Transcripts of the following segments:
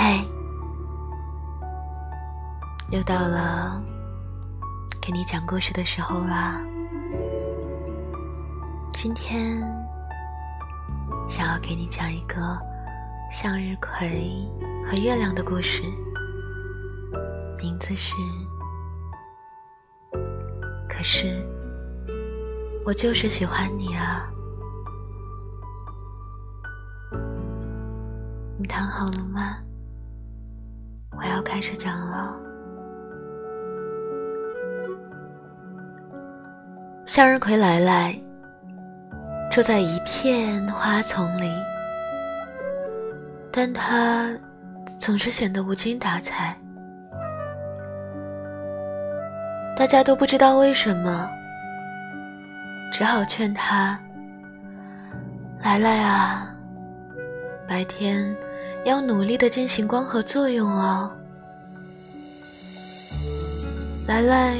嗨，又到了给你讲故事的时候啦。今天想要给你讲一个向日葵和月亮的故事，名字是“可是我就是喜欢你啊”。你躺好了吗？我要开始讲了。向日葵来来。住在一片花丛里，但他总是显得无精打采。大家都不知道为什么，只好劝他：“来来啊，白天要努力的进行光合作用哦。”来来，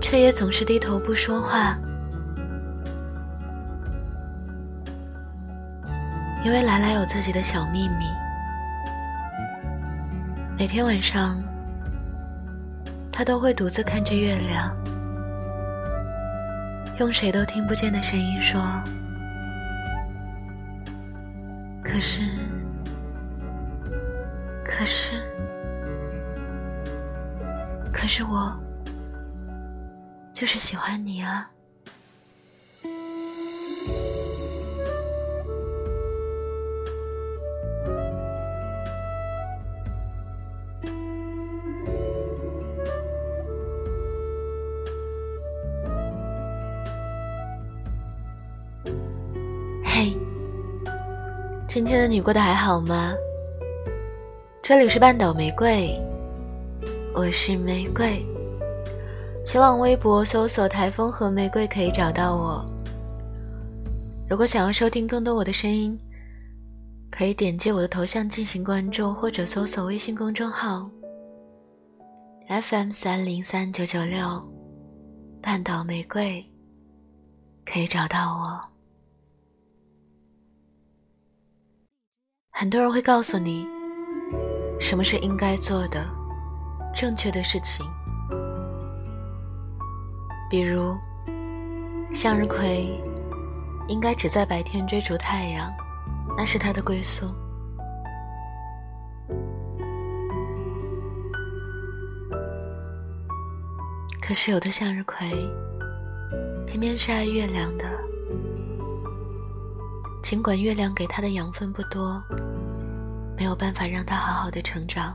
却也总是低头不说话。因为来来有自己的小秘密，每天晚上，他都会独自看着月亮，用谁都听不见的声音说：“可是，可是，可是我就是喜欢你啊。”嘿今天的你过得还好吗？这里是半岛玫瑰，我是玫瑰。新浪微博搜索“台风和玫瑰”可以找到我。如果想要收听更多我的声音，可以点击我的头像进行关注，或者搜索微信公众号 “FM 三零三九九六半岛玫瑰”，可以找到我。很多人会告诉你，什么是应该做的、正确的事情。比如，向日葵应该只在白天追逐太阳，那是它的归宿。可是，有的向日葵偏偏是爱月亮的。尽管月亮给它的养分不多，有办法让他好好的成长，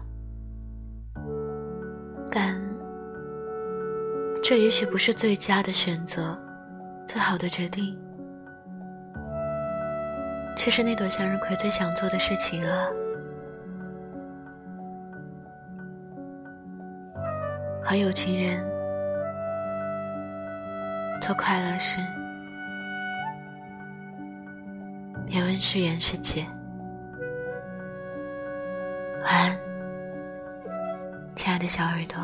但这也许不是最佳的选择，最好的决定，却是那朵向日葵最想做的事情啊！和有情人做快乐事。别问是缘是劫，晚安，亲爱的小耳朵。